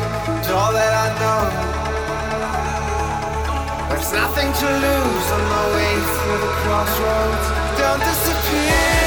pathway. It's all that I know. There's nothing to lose on my way through the crossroads. Don't disappear